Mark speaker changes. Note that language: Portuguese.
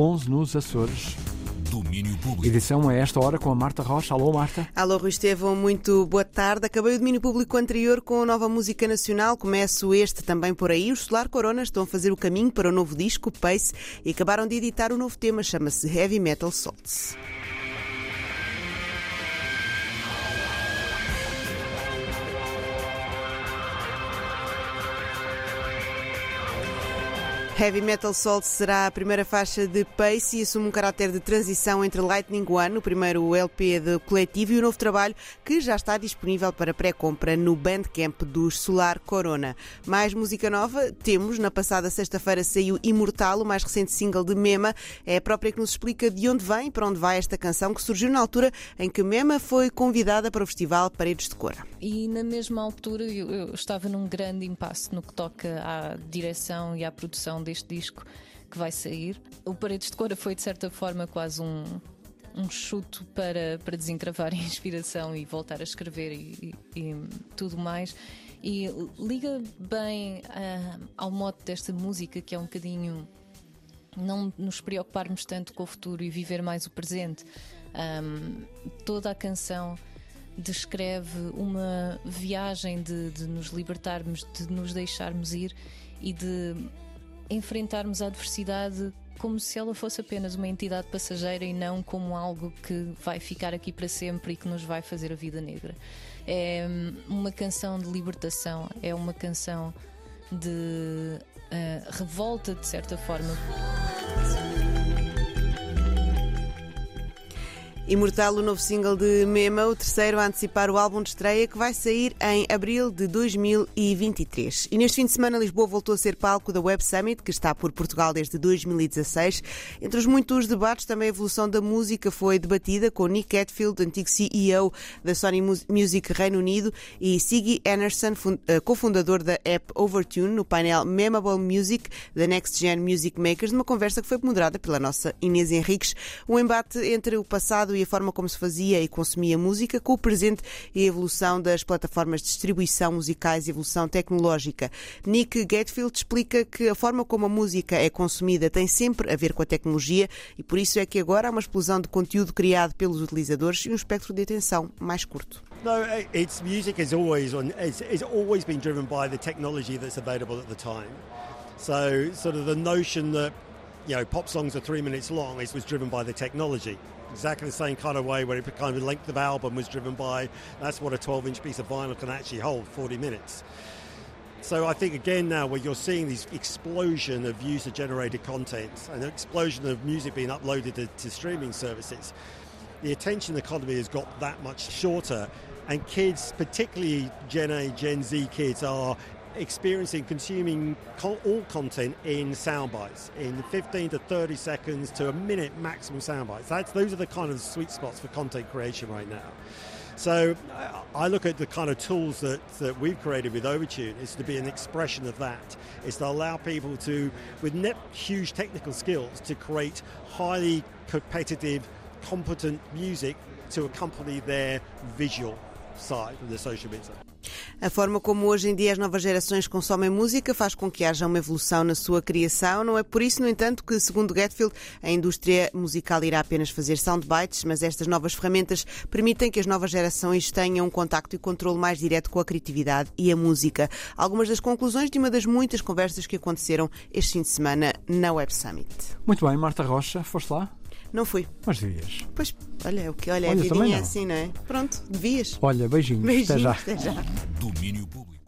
Speaker 1: 11 nos Açores.
Speaker 2: Domínio Público.
Speaker 1: Edição a esta hora com a Marta Rocha. Alô, Marta.
Speaker 3: Alô, Rui Estevão, muito boa tarde. Acabei o domínio público anterior com a nova música nacional. Começo este também por aí. Os Solar Corona estão a fazer o caminho para o novo disco, Pace, e acabaram de editar o novo tema, chama-se Heavy Metal Salts. Heavy Metal Salt será a primeira faixa de Pace e assume um caráter de transição entre Lightning One, o primeiro LP do coletivo, e o novo trabalho que já está disponível para pré-compra no Bandcamp dos Solar Corona. Mais música nova temos. Na passada sexta-feira saiu Imortal, o mais recente single de Mema. É a própria que nos explica de onde vem e para onde vai esta canção, que surgiu na altura em que Mema foi convidada para o festival Paredes de Cora.
Speaker 4: E na mesma altura eu, eu estava num grande impasse no que toca à direção e à produção deste disco que vai sair. O Paredes de Cora foi, de certa forma, quase um, um chuto para, para desencravar a inspiração e voltar a escrever e, e, e tudo mais. E liga bem uh, ao mote desta música, que é um bocadinho não nos preocuparmos tanto com o futuro e viver mais o presente. Um, toda a canção descreve uma viagem de, de nos libertarmos, de nos deixarmos ir e de enfrentarmos a adversidade como se ela fosse apenas uma entidade passageira e não como algo que vai ficar aqui para sempre e que nos vai fazer a vida negra. É hum, uma canção de libertação, é uma canção de uh, revolta, de certa forma.
Speaker 3: Imortal, o novo single de Mema, o terceiro a antecipar o álbum de estreia que vai sair em abril de 2023. E neste fim de semana, Lisboa voltou a ser palco da Web Summit, que está por Portugal desde 2016. Entre os muitos debates, também a evolução da música foi debatida com Nick Hetfield, antigo CEO da Sony Music Reino Unido, e Siggy Anderson, eh, cofundador da app Overtune, no painel Memable Music da Next Gen Music Makers, numa conversa que foi moderada pela nossa Inês Henriques. Um embate entre o passado e e a forma como se fazia e consumia música, com o presente e a evolução das plataformas de distribuição musicais e evolução tecnológica. Nick Gatfield explica que a forma como a música é consumida tem sempre a ver com a tecnologia e por isso é que agora há uma explosão de conteúdo criado pelos utilizadores e um espectro de atenção mais curto.
Speaker 5: No, it's music is always on. It's, it's always been driven by the technology that's available at the time. So, sort of the notion that you know pop songs are three minutes long it was driven by the technology. exactly the same kind of way where it kind of length of album was driven by that's what a 12 inch piece of vinyl can actually hold 40 minutes. So I think again now where you're seeing this explosion of user generated content and an explosion of music being uploaded to, to streaming services, the attention economy has got that much shorter and kids, particularly Gen A, Gen Z kids, are experiencing consuming all content in sound bites, in 15 to 30 seconds to a minute maximum sound bites. That's, those are the kind of sweet spots for content creation right now. So I look at the kind of tools that, that we've created with Overtune is to be an expression of that. Is to allow people to, with net huge technical skills, to create highly competitive, competent music to accompany their visual side of the social media.
Speaker 3: A forma como hoje em dia as novas gerações consomem música faz com que haja uma evolução na sua criação. Não é por isso, no entanto, que, segundo Getfield, a indústria musical irá apenas fazer soundbites, mas estas novas ferramentas permitem que as novas gerações tenham um contacto e controle mais direto com a criatividade e a música. Algumas das conclusões de uma das muitas conversas que aconteceram este fim de semana na Web Summit.
Speaker 1: Muito bem, Marta Rocha, foste lá?
Speaker 3: Não fui.
Speaker 1: Mas devias.
Speaker 3: Pois, olha, o que olha, olha a vidinha é assim, não é? Pronto, devias.
Speaker 1: Olha, beijinhos.
Speaker 3: Beijinhos,
Speaker 1: até já.
Speaker 3: Até já.
Speaker 2: Domínio público.